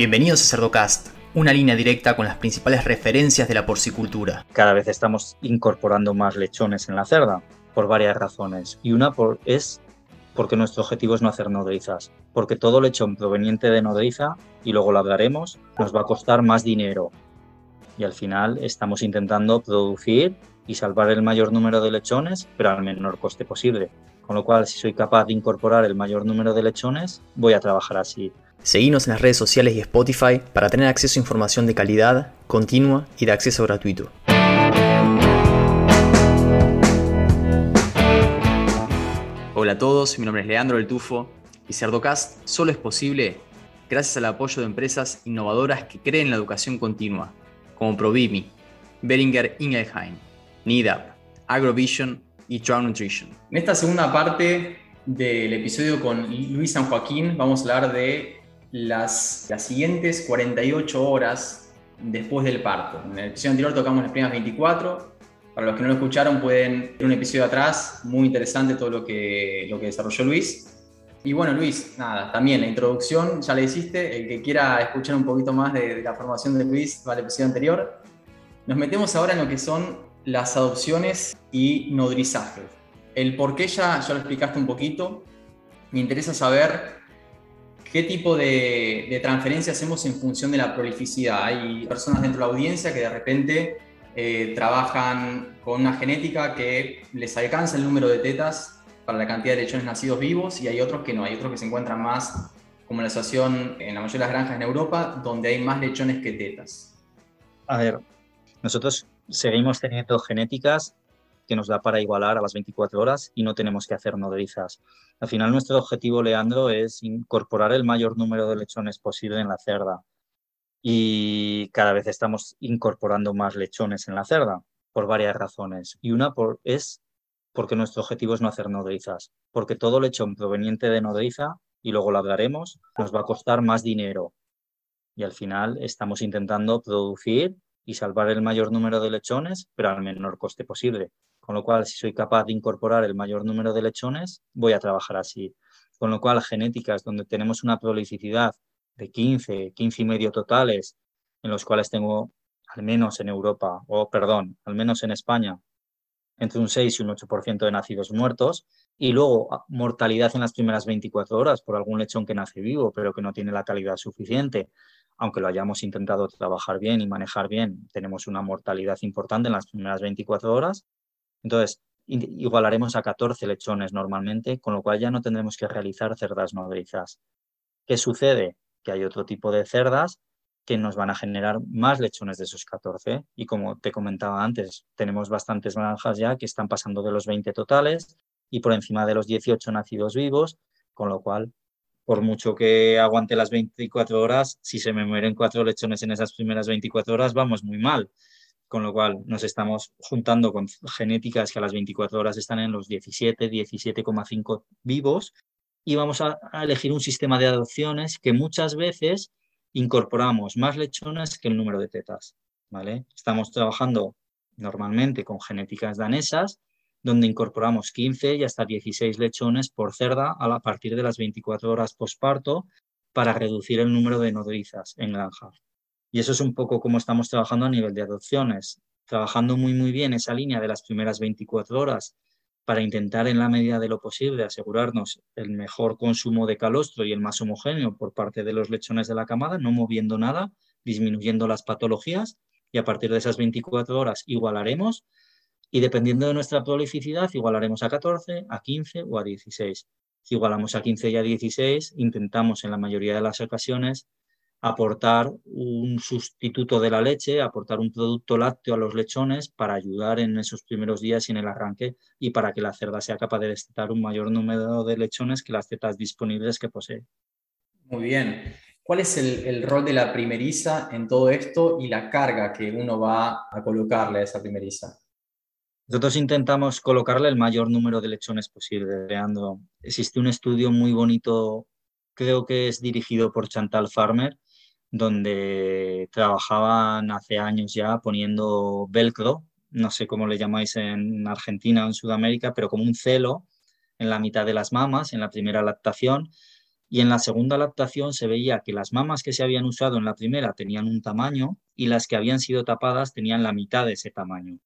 Bienvenidos a Cerdocast, una línea directa con las principales referencias de la porcicultura. Cada vez estamos incorporando más lechones en la cerda, por varias razones. Y una por, es porque nuestro objetivo es no hacer nodrizas. Porque todo lechón proveniente de nodriza, y luego lo hablaremos, nos va a costar más dinero. Y al final estamos intentando producir y salvar el mayor número de lechones, pero al menor coste posible. Con lo cual, si soy capaz de incorporar el mayor número de lechones, voy a trabajar así. Seguimos en las redes sociales y Spotify para tener acceso a información de calidad, continua y de acceso gratuito. Hola a todos, mi nombre es Leandro del Tufo y Cerdocast solo es posible gracias al apoyo de empresas innovadoras que creen en la educación continua, como Provimi, Beringer Ingelheim, NIDAP, Agrovision y Trout Nutrition. En esta segunda parte del episodio con Luis San Joaquín vamos a hablar de las, las siguientes 48 horas después del parto. En el episodio anterior tocamos las primeras 24. Para los que no lo escucharon, pueden ver un episodio atrás, muy interesante todo lo que, lo que desarrolló Luis. Y bueno, Luis, nada, también la introducción ya le hiciste. El que quiera escuchar un poquito más de, la formación de Luis va al episodio anterior. Nos metemos ahora en lo que son las adopciones y nodrizaje. El por qué ya, ya lo explicaste un poquito. Me interesa saber ¿Qué tipo de, transferencia hacemos en función de la prolificidad? Hay personas dentro de la audiencia que de repente eh, trabajan con una genética que les alcanza el número de tetas para la cantidad de lechones nacidos vivos y hay otros que no, hay otros que se encuentran más como la situación en la mayoría de las granjas en Europa, donde hay más lechones que tetas. A ver, nosotros seguimos teniendo genéticas que nos da para igualar a las 24 horas y no tenemos que hacer nodrizas. Al final nuestro objetivo, Leandro, es incorporar el mayor número de lechones posible en la cerda. Y cada vez estamos incorporando más lechones en la cerda por varias razones. Y una por, es porque nuestro objetivo es no hacer nodrizas. Porque todo lechón proveniente de nodriza, y luego lo hablaremos, nos va a costar más dinero. Y al final estamos intentando producir y salvar el mayor número de lechones, pero al menor coste posible. Con lo cual, si soy capaz de incorporar el mayor número de lechones, voy a trabajar así. Con lo cual, genéticas donde tenemos una prolificidad de 15, 15 y medio totales, en los cuales tengo, al menos en Europa, o perdón, al menos en España, entre un 6 y un 8% de nacidos muertos, y luego ah, mortalidad en las primeras 24 horas por algún lechón que nace vivo, pero que no tiene la calidad suficiente. Aunque lo hayamos intentado trabajar bien y manejar bien, tenemos una mortalidad importante en las primeras 24 horas. Entonces, igualaremos a 14 lechones normalmente, con lo cual ya no tendremos que realizar cerdas nodrizas. ¿Qué sucede? Que hay otro tipo de cerdas que nos van a generar más lechones de esos 14. Y como te comentaba antes, tenemos bastantes granjas ya que están pasando de los 20 totales y por encima de los 18 nacidos vivos, con lo cual, por mucho que aguante las 24 horas, si se me mueren cuatro lechones en esas primeras 24 horas, vamos muy mal con lo cual nos estamos juntando con genéticas que a las 24 horas están en los 17, 17,5 vivos y vamos a, elegir un sistema de adopciones que muchas veces incorporamos más lechones que el número de tetas. ¿vale? Estamos trabajando normalmente con genéticas danesas, donde incorporamos 15 y hasta 16 lechones por cerda a, partir de las 24 horas posparto para reducir el número de nodrizas en granja. Y eso es un poco como estamos trabajando a nivel de adopciones, trabajando muy, muy bien esa línea de las primeras 24 horas para intentar en la medida de lo posible asegurarnos el mejor consumo de calostro y el más homogéneo por parte de los lechones de la camada, no moviendo nada, disminuyendo las patologías y a partir de esas 24 horas igualaremos y dependiendo de nuestra prolificidad igualaremos a 14, a 15 o a 16. Si igualamos a 15 y a 16, intentamos en la mayoría de las ocasiones aportar un sustituto de la leche, aportar un producto lácteo a los lechones para ayudar en esos primeros días y en el arranque y para que la cerda sea capaz de destetar un mayor número de lechones que las tetas disponibles que posee. Muy bien. ¿Cuál es el, rol de la primeriza en todo esto y la carga que uno va a colocarle a esa primeriza? Nosotros intentamos colocarle el mayor número de lechones posible. Leandro. Existe un estudio muy bonito, creo que es dirigido por Chantal Farmer, donde trabajaban hace años ya poniendo velcro, no sé cómo le llamáis en Argentina o en Sudamérica, pero como un celo en la mitad de las mamas, en la primera lactación, Y en la segunda adaptación se veía que las mamas que se habían usado en la primera tenían un tamaño y las que habían sido tapadas tenían la mitad de ese tamaño.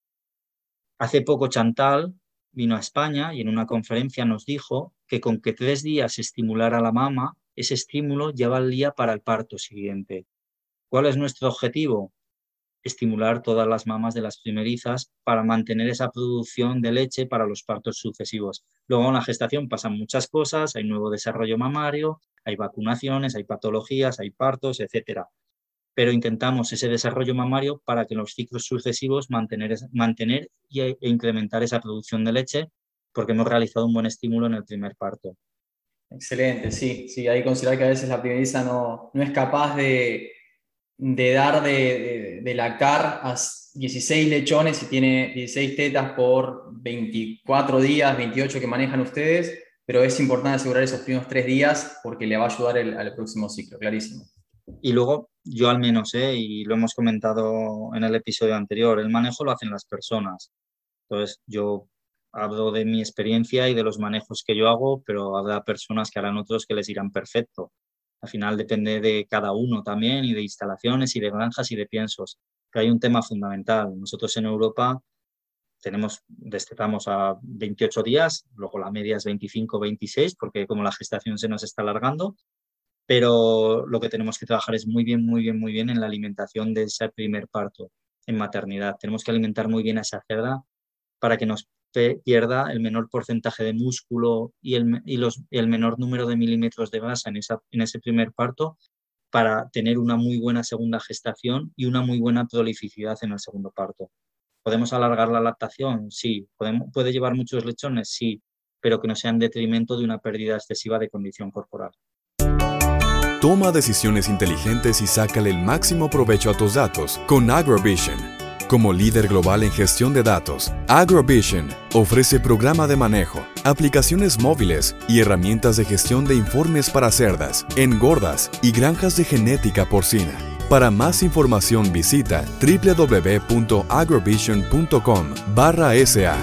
Hace poco Chantal vino a España y en una conferencia nos dijo que con que tres días estimulara la mama, ese estímulo ya valía para el parto siguiente. ¿Cuál es nuestro objetivo? Estimular todas las mamas de las primerizas para mantener esa producción de leche para los partos sucesivos. Luego en la gestación pasan muchas cosas, hay nuevo desarrollo mamario, hay vacunaciones, hay patologías, hay partos, etcétera pero intentamos ese desarrollo mamario para que en los ciclos sucesivos mantener, mantener e incrementar esa producción de leche, porque hemos realizado un buen estímulo en el primer parto. Excelente, sí, sí, hay que considerar que a veces la primeriza no, no es capaz de, de dar de, de, lactar a 16 lechones y tiene 16 tetas por 24 días, 28 que manejan ustedes, pero es importante asegurar esos primeros tres días porque le va a ayudar al próximo ciclo, clarísimo. Y luego, yo al menos, ¿eh? y lo hemos comentado en el episodio anterior, el manejo lo hacen las personas. Entonces, yo hablo de mi experiencia y de los manejos que yo hago, pero habrá personas que harán otros que les irán perfecto. Al final depende de cada uno también y de instalaciones y de granjas y de piensos. Pero hay un tema fundamental. Nosotros en Europa tenemos, destetamos a 28 días, luego la media es 25, 26, porque como la gestación se nos está alargando, pero lo que tenemos que trabajar es muy bien, muy bien, muy bien en la alimentación de ese primer parto en maternidad. Tenemos que alimentar muy bien a esa cerda para que nos pierda el menor porcentaje de músculo y el, los, el menor número de milímetros de grasa en, esa, en ese primer parto para tener una muy buena segunda gestación y una muy buena prolificidad en el segundo parto. ¿Podemos alargar la lactación? Sí. ¿Podemos, ¿Puede llevar muchos lechones? Sí, pero que no sea en detrimento de una pérdida excesiva de condición corporal. Toma decisiones inteligentes y sácale el máximo provecho a tus datos con AgroVision. Como líder global en gestión de datos, AgroVision ofrece programa de manejo, aplicaciones móviles y herramientas de gestión de informes para cerdas, engordas y granjas de genética porcina. Para más información visita www.agrovision.com/sa.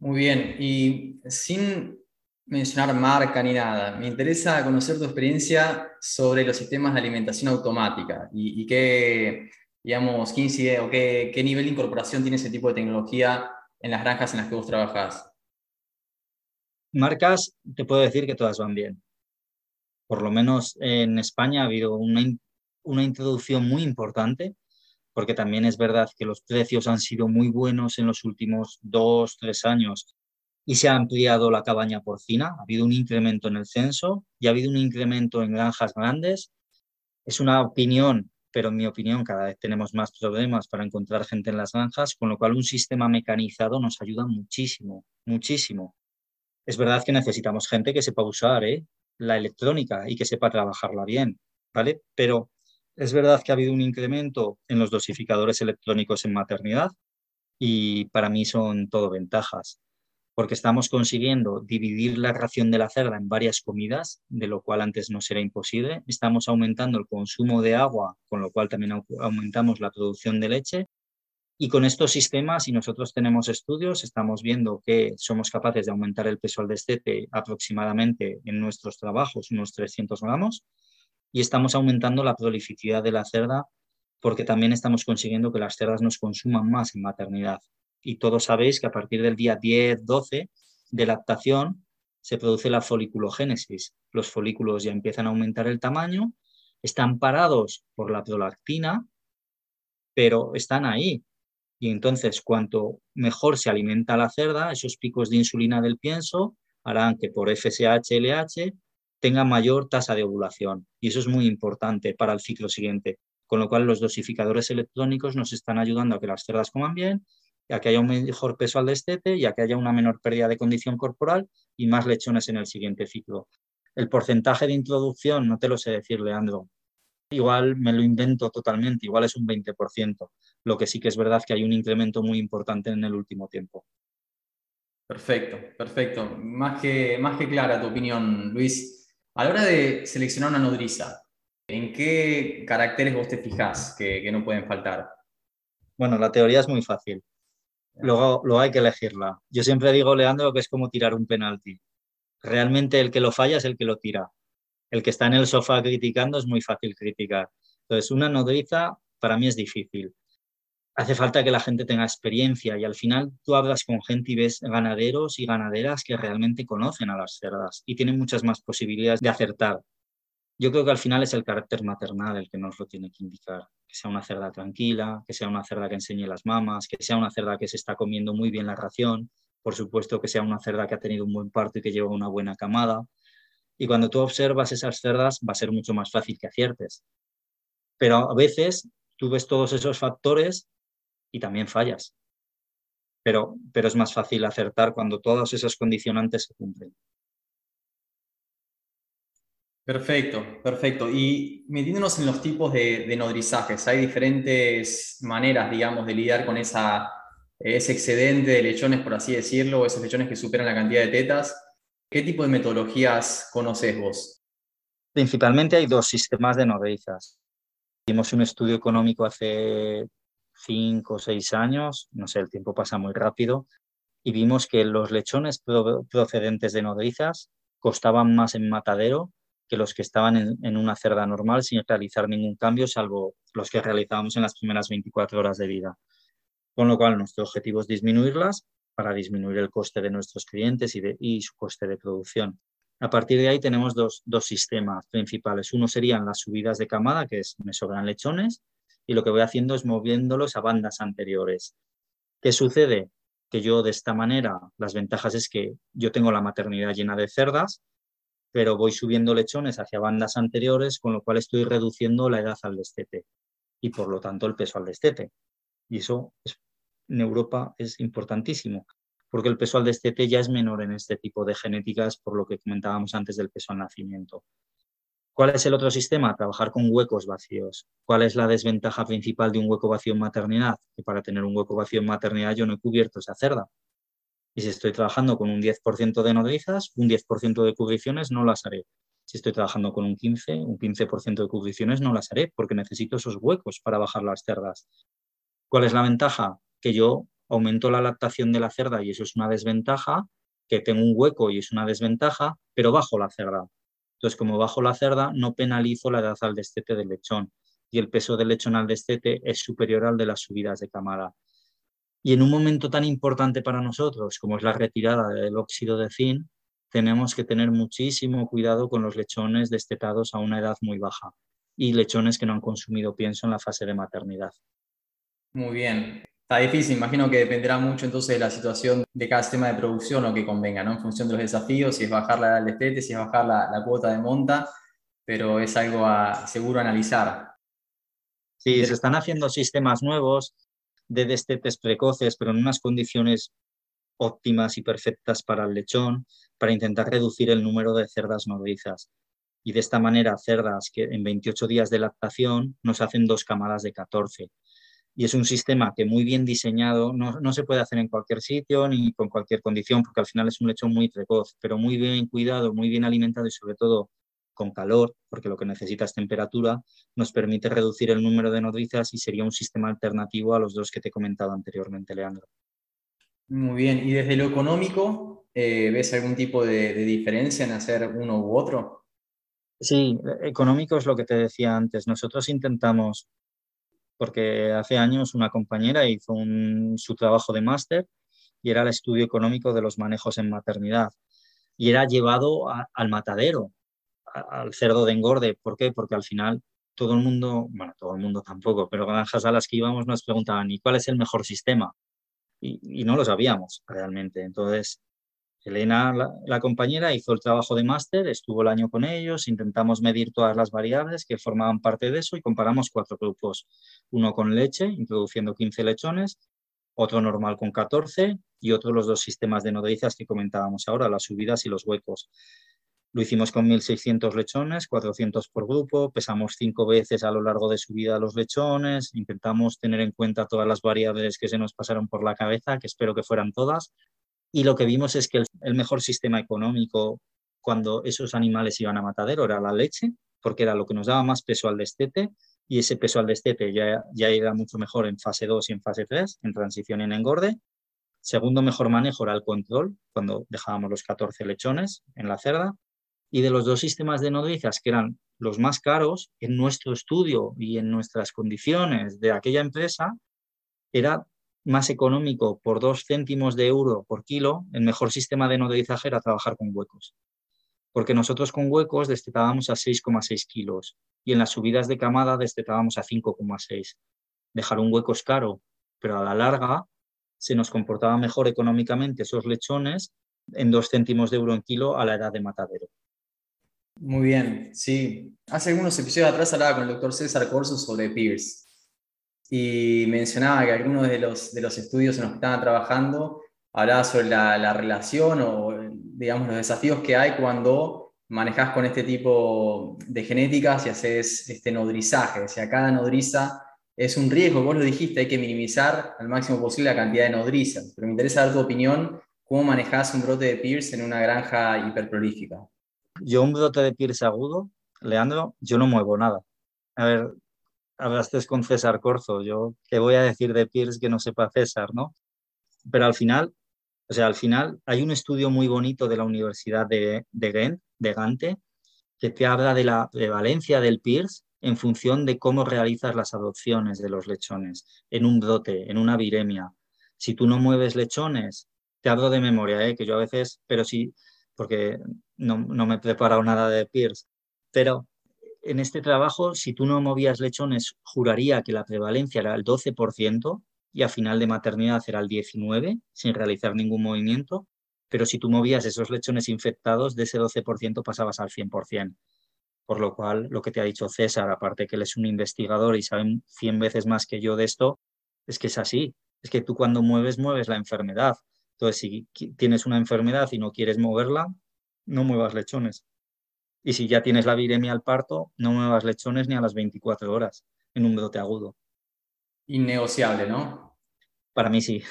Muy bien, y sin mencionar marca ni nada. Me interesa conocer tu experiencia sobre los sistemas de alimentación automática y, qué, digamos, qué o qué, qué, nivel de incorporación tiene ese tipo de tecnología en las granjas en las que vos trabajás. Marcas, te puedo decir que todas van bien. Por lo menos en España ha habido una, una introducción muy importante, porque también es verdad que los precios han sido muy buenos en los últimos dos, tres años y se ha ampliado la cabaña porcina. Ha habido un incremento en el censo y ha habido un incremento en granjas grandes. Es una opinión, pero en mi opinión cada vez tenemos más problemas para encontrar gente en las granjas, con lo cual un sistema mecanizado nos ayuda muchísimo, muchísimo. Es verdad que necesitamos gente que sepa usar ¿eh? la electrónica y que sepa trabajarla bien, ¿vale? Pero es verdad que ha habido un incremento en los dosificadores electrónicos en maternidad y para mí son todo ventajas porque estamos consiguiendo dividir la ración de la cerda en varias comidas, de lo cual antes no será imposible. Estamos aumentando el consumo de agua, con lo cual también aumentamos la producción de leche. Y con estos sistemas, y nosotros tenemos estudios, estamos viendo que somos capaces de aumentar el peso al destete aproximadamente en nuestros trabajos, unos 300 gramos, y estamos aumentando la prolificidad de la cerda porque también estamos consiguiendo que las cerdas nos consuman más en maternidad y todos sabéis que a partir del día 10-12 de lactación se produce la foliculogénesis. Los folículos ya empiezan a aumentar el tamaño, están parados por la prolactina, pero están ahí. Y entonces, cuanto mejor se alimenta la cerda, esos picos de insulina del pienso harán que por FSH-LH tenga mayor tasa de ovulación. Y eso es muy importante para el ciclo siguiente. Con lo cual, los dosificadores electrónicos nos están ayudando a que las cerdas coman bien ya que haya un mejor peso al destete, ya que haya una menor pérdida de condición corporal y más lechones en el siguiente ciclo. El porcentaje de introducción, no te lo sé decir, Leandro. Igual me lo invento totalmente, igual es un 20%. Lo que sí que es verdad que hay un incremento muy importante en el último tiempo. Perfecto, perfecto. Más que, más que clara tu opinión, Luis. A la hora de seleccionar una nodriza, ¿en qué caracteres vos te fijás que, que no pueden faltar? Bueno, la teoría es muy fácil. Luego, hay que elegirla. Yo siempre digo, Leandro, que es como tirar un penalti. realmente el que lo falla es el que lo tira. El que está en el sofá criticando es muy fácil criticar. Entonces, una nodriza para mí es difícil. Hace falta que la gente tenga experiencia y al final tú hablas con gente y ves ganaderos y ganaderas que realmente conocen a las cerdas y tienen muchas más posibilidades de acertar. Yo creo que al final es el carácter maternal el que nos lo tiene que indicar. Que sea una cerda tranquila, que sea una cerda que enseñe las mamas, que sea una cerda que se está comiendo muy bien la ración, por supuesto que sea una cerda que ha tenido un buen parto y que lleva una buena camada. Y cuando tú observas esas cerdas va a ser mucho más fácil que aciertes. Pero a veces tú ves todos esos factores y también fallas. Pero, pero es más fácil acertar cuando todos esos condicionantes se cumplen. Perfecto, perfecto. Y metiéndonos en los tipos de, nodrizajes, hay diferentes maneras, digamos, de lidiar con esa ese excedente de lechones, por así decirlo, o esos lechones que superan la cantidad de tetas. ¿Qué tipo de metodologías conoces vos? Principalmente hay dos sistemas de nodrizas. Hicimos un estudio económico hace cinco o seis años, no sé, el tiempo pasa muy rápido, y vimos que los lechones procedentes de nodrizas costaban más en matadero que los que estaban en, en, una cerda normal sin realizar ningún cambio, salvo los que realizábamos en las primeras 24 horas de vida. Con lo cual, nuestro objetivo es disminuirlas para disminuir el coste de nuestros clientes y, de, y su coste de producción. A partir de ahí tenemos dos, dos, sistemas principales. Uno serían las subidas de camada, que es me sobran lechones, y lo que voy haciendo es moviéndolos a bandas anteriores. ¿Qué sucede? Que yo de esta manera, las ventajas es que yo tengo la maternidad llena de cerdas, pero voy subiendo lechones hacia bandas anteriores, con lo cual estoy reduciendo la edad al destete y por lo tanto el peso al destete. Y eso es en Europa es importantísimo, porque el peso al destete ya es menor en este tipo de genéticas, por lo que comentábamos antes del peso al nacimiento. ¿Cuál es el otro sistema? Trabajar con huecos vacíos. ¿Cuál es la desventaja principal de un hueco vacío en maternidad? Que para tener un hueco vacío en maternidad yo no he cubierto esa cerda. Y si estoy trabajando con un 10% de nodrizas, un 10% de cubriciones no las haré. Si estoy trabajando con un 15, un 15% de cubriciones no las haré porque necesito esos huecos para bajar las cerdas. ¿Cuál es la ventaja? que yo aumento la lactación de la cerda y eso es una desventaja, que tengo un hueco y es una desventaja, pero bajo la cerda. Entonces, como bajo la cerda, no penalizo la edad al destete del lechón y el peso del lechón al destete es superior al de las subidas de camada. Y en un momento tan importante para nosotros como es la retirada del óxido de zinc, tenemos que tener muchísimo cuidado con los lechones destetados a una edad muy baja y lechones que no han consumido pienso en la fase de maternidad. Muy bien. Está difícil, imagino que dependerá mucho entonces de la situación de cada sistema de producción o que convenga, ¿no? En función de los desafíos, si es bajar la edad del destete, si es bajar la, la, cuota de monta, pero es algo a, seguro analizar. Sí, se están haciendo sistemas nuevos de destetes precoces, pero en unas condiciones óptimas y perfectas para el lechón, para intentar reducir el número de cerdas nodrizas. Y de esta manera, cerdas que en 28 días de lactación nos hacen dos camadas de 14 y es un sistema que muy bien diseñado, no, no, se puede hacer en cualquier sitio ni con cualquier condición, porque al final es un lechón muy precoz, pero muy bien cuidado, muy bien alimentado y sobre todo con calor, porque lo que necesita es temperatura, nos permite reducir el número de nodrizas y sería un sistema alternativo a los dos que te he comentado anteriormente, Leandro. Muy bien, y desde lo económico, eh, ¿ves algún tipo de, de diferencia en hacer uno u otro? Sí, económico es lo que te decía antes. Nosotros intentamos porque hace años una compañera hizo su trabajo de máster y era el estudio económico de los manejos en maternidad. Y era llevado al matadero, al cerdo de engorde. ¿Por qué? Porque al final todo el mundo, bueno, todo el mundo tampoco, pero granjas a las que íbamos nos preguntaban, ¿y cuál es el mejor sistema? Y, no lo sabíamos realmente. Entonces, Elena, la, compañera, hizo el trabajo de máster, estuvo el año con ellos, intentamos medir todas las variables que formaban parte de eso y comparamos cuatro grupos. Uno con leche, introduciendo 15 lechones, otro normal con 14 y otro los dos sistemas de nodrizas que comentábamos ahora, las subidas y los huecos. Lo hicimos con 1.600 lechones, 400 por grupo, pesamos cinco veces a lo largo de subida los lechones, intentamos tener en cuenta todas las variables que se nos pasaron por la cabeza, que espero que fueran todas, y lo que vimos es que el, mejor sistema económico cuando esos animales iban a matadero era la leche, porque era lo que nos daba más peso al destete, y ese peso al destete ya, ya era mucho mejor en fase 2 y en fase 3, en transición y en engorde. Segundo mejor manejo era el control, cuando dejábamos los 14 lechones en la cerda. Y de los dos sistemas de nodrizas, que eran los más caros en nuestro estudio y en nuestras condiciones de aquella empresa, era más económico por dos céntimos de euro por kilo, el mejor sistema de nodrizaje era trabajar con huecos. Porque nosotros con huecos destetábamos a 6,6 kilos y en las subidas de camada destetábamos a 5,6. Dejar un hueco es caro, pero a la larga se nos comportaba mejor económicamente esos lechones en dos céntimos de euro en kilo a la edad de matadero. Muy bien, sí. Hace algunos episodios atrás hablaba con el doctor César Corso sobre Pierce y mencionaba que algunos de los, de los estudios en los que estaban trabajando hablaba sobre la, relación o, digamos, los desafíos que hay cuando manejas con este tipo de genéticas y haces este nodrizaje. O sea, cada nodriza es un riesgo, vos lo dijiste, hay que minimizar al máximo posible la cantidad de nodrizas, pero me interesa dar tu opinión, ¿cómo manejas un brote de Pierce en una granja hiperprolífica? Yo un brote de Pierce agudo, Leandro, yo no muevo nada. A ver, hablaste con César Corzo, yo qué voy a decir de Pierce que no sepa César, ¿no? Pero al final, o sea, al final hay un estudio muy bonito de la Universidad de, de de Gante, que te habla de la prevalencia del Pierce en función de cómo realizas las adopciones de los lechones, en un brote, en una viremia. Si tú no mueves lechones, te hablo de memoria, ¿eh? que yo a veces, pero sí, porque no, no me he preparado nada de Pierce, pero en este trabajo, si tú no movías lechones, juraría que la prevalencia era el 12% y a final de maternidad era el 19% sin realizar ningún movimiento, pero si tú movías esos lechones infectados, de ese 12% pasabas al 100%. Por lo cual, lo que te ha dicho César, aparte que él es un investigador y sabe 100 veces más que yo de esto, es que es así. Es que tú cuando mueves, mueves la enfermedad. Entonces, si tienes una enfermedad y no quieres moverla, no muevas lechones. Y si ya tienes la viremia al parto, no muevas lechones ni a las 24 horas en un brote agudo. Innegociable, ¿no? Para mí sí.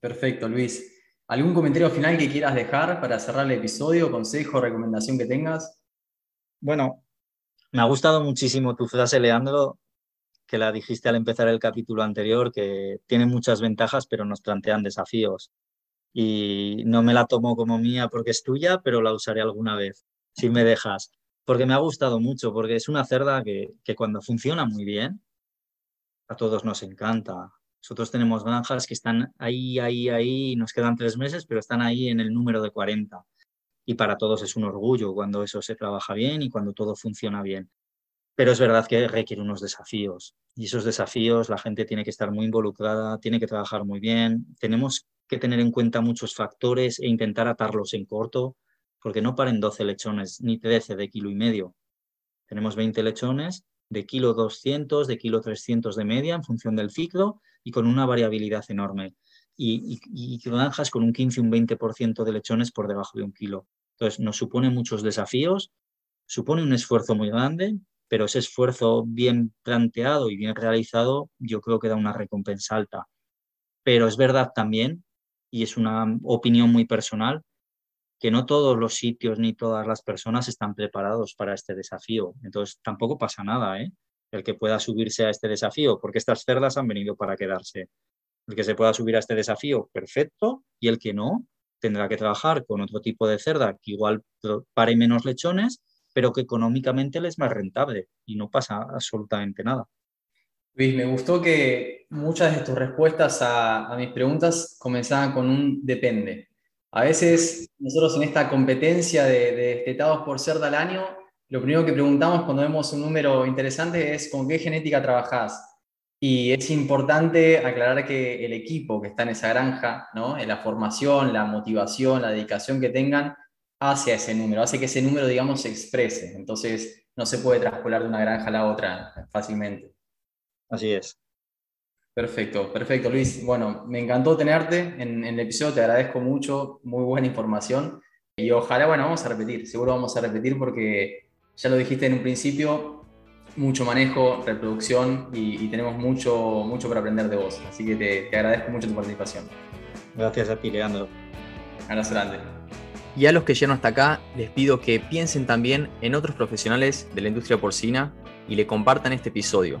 Perfecto, Luis. ¿Algún comentario final que quieras dejar para cerrar el episodio, consejo, recomendación que tengas? Bueno, me ha gustado muchísimo tu frase, Leandro, que la dijiste al empezar el capítulo anterior, que tiene muchas ventajas, pero nos plantean desafíos. Y no me la tomo como mía porque es tuya, pero la usaré alguna vez si me dejas, porque me ha gustado mucho, porque es una cerda que, que cuando funciona muy bien, a todos nos encanta. Nosotros tenemos granjas que están ahí, ahí, ahí, nos quedan tres meses, pero están ahí en el número de 40. Y para todos es un orgullo cuando eso se trabaja bien y cuando todo funciona bien. Pero es verdad que requiere unos desafíos. Y esos desafíos la gente tiene que estar muy involucrada, tiene que trabajar muy bien. Tenemos que tener en cuenta muchos factores e intentar atarlos en corto porque no paren 12 lechones ni 13 de kilo y medio. Tenemos 20 lechones de kilo 200, de kilo 300 de media en función del ciclo y con una variabilidad enorme. Y, y, granjas con un 15, un 20% de lechones por debajo de un kilo. Entonces, nos supone muchos desafíos, supone un esfuerzo muy grande, pero ese esfuerzo bien planteado y bien realizado, yo creo que da una recompensa alta. Pero es verdad también, y es una opinión muy personal, que no todos los sitios ni todas las personas están preparados para este desafío. Entonces, tampoco pasa nada, ¿eh? El que pueda subirse a este desafío, porque estas cerdas han venido para quedarse. El que se pueda subir a este desafío, perfecto, y el que no, tendrá que trabajar con otro tipo de cerda que igual pare menos lechones, pero que económicamente es más rentable y no pasa absolutamente nada. Luis, me gustó que muchas de tus respuestas a, a mis preguntas comenzaban con un depende. A veces nosotros en esta competencia de, destetados por cerda al año, lo primero que preguntamos cuando vemos un número interesante es con qué genética trabajás. Y es importante aclarar que el equipo que está en esa granja, ¿no? en la formación, la motivación, la dedicación que tengan hacia ese número, hace que ese número, digamos, se exprese. Entonces, no se puede traspolar de una granja a la otra fácilmente. Así es. Perfecto, perfecto, Luis. Bueno, me encantó tenerte en, el episodio, te agradezco mucho, muy buena información. Y ojalá, bueno, vamos a repetir, seguro vamos a repetir porque ya lo dijiste en un principio, mucho manejo, reproducción y, tenemos mucho, mucho para aprender de vos. Así que te, agradezco mucho tu participación. Gracias a ti, Leandro. Abrazo grande. Y a los que llegan hasta acá, les pido que piensen también en otros profesionales de la industria porcina y le compartan este episodio